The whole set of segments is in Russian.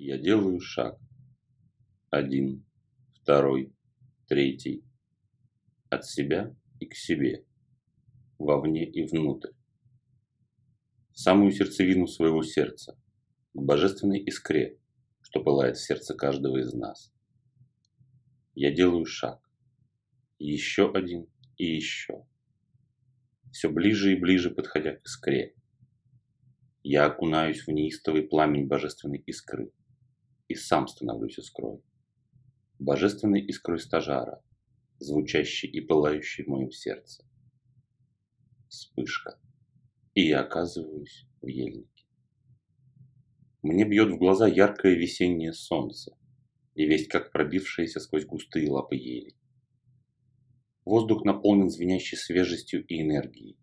Я делаю шаг. Один, второй, третий. От себя и к себе. Вовне и внутрь. В самую сердцевину своего сердца. К божественной искре, что пылает в сердце каждого из нас. Я делаю шаг. Еще один и еще. Все ближе и ближе подходя к искре. Я окунаюсь в неистовый пламень божественной искры и сам становлюсь искрой. Божественной искрой стажара, звучащей и пылающей в моем сердце. Вспышка. И я оказываюсь в ельнике. Мне бьет в глаза яркое весеннее солнце, и весть как пробившееся сквозь густые лапы ели. Воздух наполнен звенящей свежестью и энергией.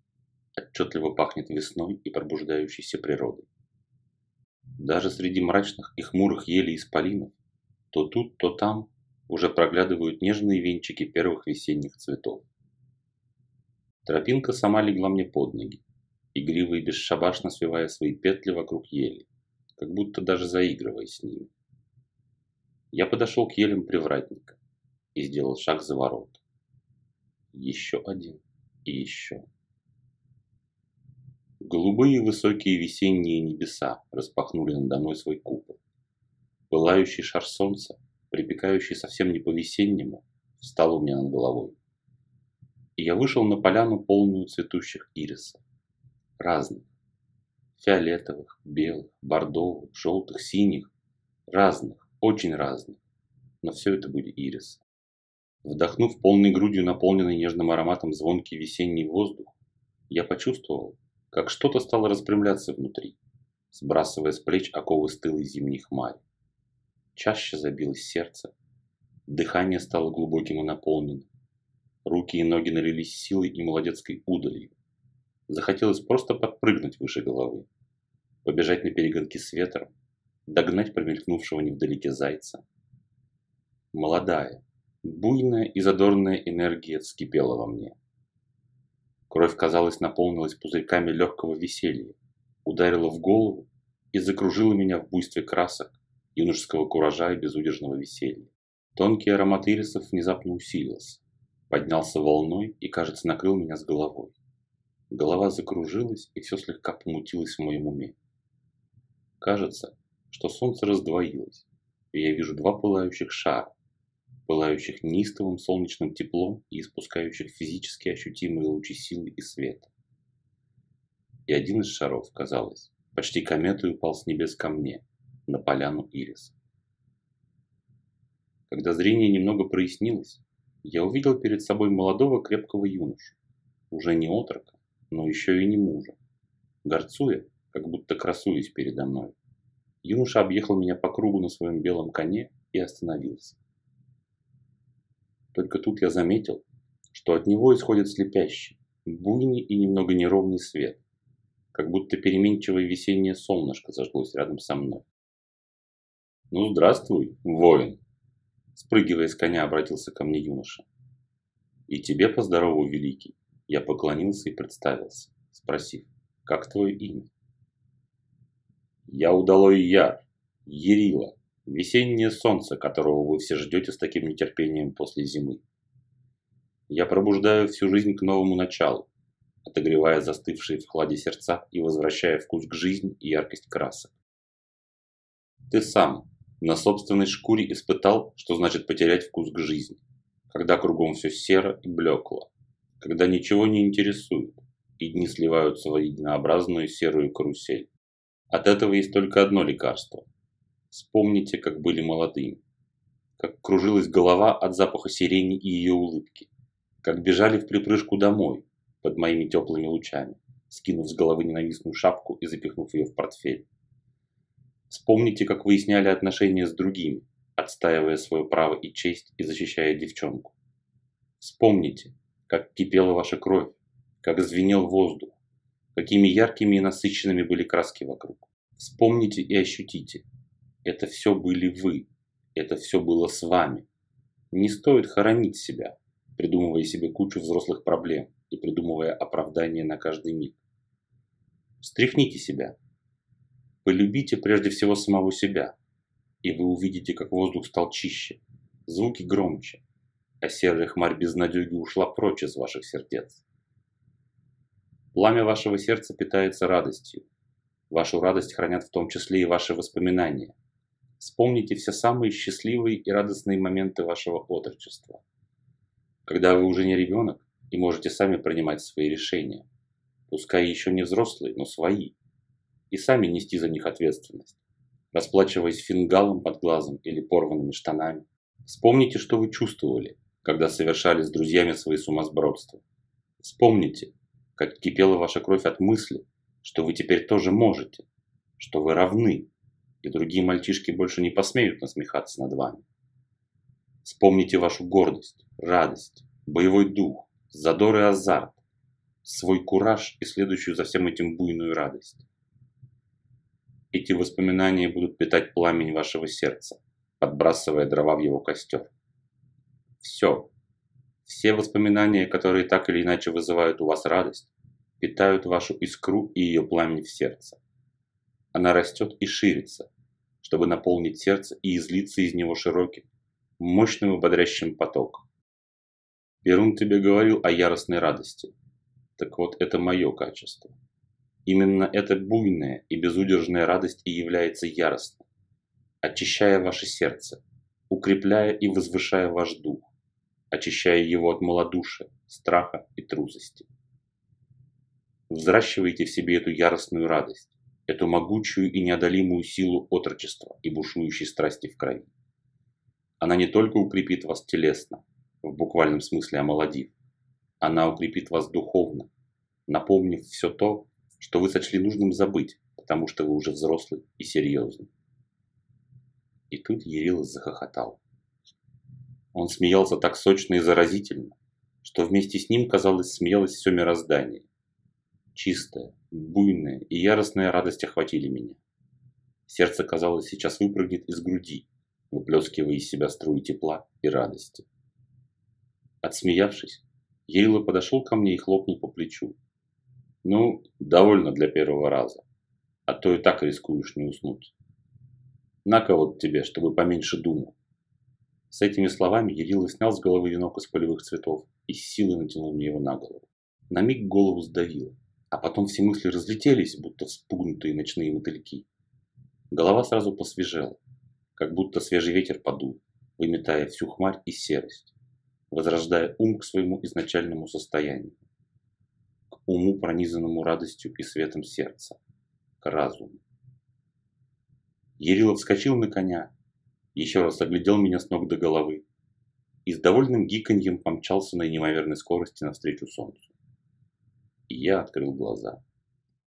Отчетливо пахнет весной и пробуждающейся природой. Даже среди мрачных и хмурых елей исполинов, то тут, то там уже проглядывают нежные венчики первых весенних цветов. Тропинка сама легла мне под ноги, игриво и бесшабашно свивая свои петли вокруг ели, как будто даже заигрывая с ними. Я подошел к елям привратника и сделал шаг за ворот. Еще один и еще. Голубые высокие весенние небеса распахнули надо мной свой купол. Пылающий шар солнца, припекающий совсем не по-весеннему, встал у меня над головой. И я вышел на поляну, полную цветущих ирисов. Разных. Фиолетовых, белых, бордовых, желтых, синих. Разных, очень разных. Но все это были ирисы. Вдохнув полной грудью наполненный нежным ароматом звонкий весенний воздух, я почувствовал, как что-то стало распрямляться внутри, сбрасывая с плеч оковы стылой зимней хмари. Чаще забилось сердце, дыхание стало глубоким и наполненным, руки и ноги налились силой и молодецкой удалью. Захотелось просто подпрыгнуть выше головы, побежать на перегонки с ветром, догнать промелькнувшего невдалеке зайца. Молодая, буйная и задорная энергия вскипела во мне – Кровь, казалось, наполнилась пузырьками легкого веселья, ударила в голову и закружила меня в буйстве красок, юношеского куража и безудержного веселья. Тонкий аромат ирисов внезапно усилился, поднялся волной и, кажется, накрыл меня с головой. Голова закружилась, и все слегка помутилось в моем уме. Кажется, что солнце раздвоилось, и я вижу два пылающих шара, пылающих неистовым солнечным теплом и испускающих физически ощутимые лучи силы и света. И один из шаров, казалось, почти кометой упал с небес ко мне, на поляну Ирис. Когда зрение немного прояснилось, я увидел перед собой молодого крепкого юношу, уже не отрока, но еще и не мужа. Горцуя, как будто красуясь передо мной, юноша объехал меня по кругу на своем белом коне и остановился. Только тут я заметил, что от него исходит слепящий, буйный и немного неровный свет, как будто переменчивое весеннее солнышко зажглось рядом со мной. «Ну, здравствуй, воин!» Спрыгивая с коня, обратился ко мне юноша. «И тебе поздорову, великий!» Я поклонился и представился, спросив, «Как твое имя?» «Я удалой Яр, Ерила, Весеннее солнце, которого вы все ждете с таким нетерпением после зимы. Я пробуждаю всю жизнь к новому началу, отогревая застывшие в хладе сердца и возвращая вкус к жизни и яркость красок. Ты сам на собственной шкуре испытал, что значит потерять вкус к жизни, когда кругом все серо и блекло, когда ничего не интересует, и дни сливаются в единообразную серую карусель. От этого есть только одно лекарство Вспомните, как были молодыми. Как кружилась голова от запаха сирени и ее улыбки. Как бежали в припрыжку домой под моими теплыми лучами, скинув с головы ненавистную шапку и запихнув ее в портфель. Вспомните, как выясняли отношения с другими, отстаивая свое право и честь и защищая девчонку. Вспомните, как кипела ваша кровь, как звенел воздух, какими яркими и насыщенными были краски вокруг. Вспомните и ощутите, это все были вы. Это все было с вами. Не стоит хоронить себя, придумывая себе кучу взрослых проблем и придумывая оправдания на каждый миг. Встряхните себя. Полюбите прежде всего самого себя. и вы увидите, как воздух стал чище, звуки громче, а серая хмарь безнадеги ушла прочь из ваших сердец. Пламя вашего сердца питается радостью. Вашу радость хранят в том числе и ваши воспоминания. Вспомните все самые счастливые и радостные моменты вашего отрочества. Когда вы уже не ребенок и можете сами принимать свои решения, пускай еще не взрослые, но свои, и сами нести за них ответственность, расплачиваясь фингалом под глазом или порванными штанами. Вспомните, что вы чувствовали, когда совершали с друзьями свои сумасбродства. Вспомните, как кипела ваша кровь от мысли, что вы теперь тоже можете, что вы равны, и другие мальчишки больше не посмеют насмехаться над вами. Вспомните вашу гордость, радость, боевой дух, задор и азарт, свой кураж и следующую за всем этим буйную радость. Эти воспоминания будут питать пламень вашего сердца, подбрасывая дрова в его костер. Все, все воспоминания, которые так или иначе вызывают у вас радость, питают вашу искру и ее пламень в сердце. Она растет и ширится, чтобы наполнить сердце и излиться из него широким, мощным и бодрящим потоком. Перун тебе говорил о яростной радости. Так вот, это мое качество. Именно эта буйная и безудержная радость и является яростной, очищая ваше сердце, укрепляя и возвышая ваш дух, очищая его от малодушия, страха и трусости. Взращивайте в себе эту яростную радость, эту могучую и неодолимую силу отрочества и бушующей страсти в крови. Она не только укрепит вас телесно, в буквальном смысле омолодив, она укрепит вас духовно, напомнив все то, что вы сочли нужным забыть, потому что вы уже взрослый и серьезный. И тут Ерилос захохотал. Он смеялся так сочно и заразительно, что вместе с ним, казалось, смеялось все мироздание. Чистая, буйная и яростная радость охватили меня. Сердце, казалось, сейчас выпрыгнет из груди, выплескивая из себя струи тепла и радости. Отсмеявшись, Ейло подошел ко мне и хлопнул по плечу. «Ну, довольно для первого раза, а то и так рискуешь не уснуть. На-ка вот тебе, чтобы поменьше думал». С этими словами Ерила снял с головы венок из полевых цветов и с силой натянул мне его на голову. На миг голову сдавило а потом все мысли разлетелись, будто вспугнутые ночные мотыльки. Голова сразу посвежела, как будто свежий ветер подул, выметая всю хмарь и серость, возрождая ум к своему изначальному состоянию, к уму, пронизанному радостью и светом сердца, к разуму. Ерилов вскочил на коня, еще раз оглядел меня с ног до головы и с довольным гиканьем помчался на неимоверной скорости навстречу солнцу я открыл глаза.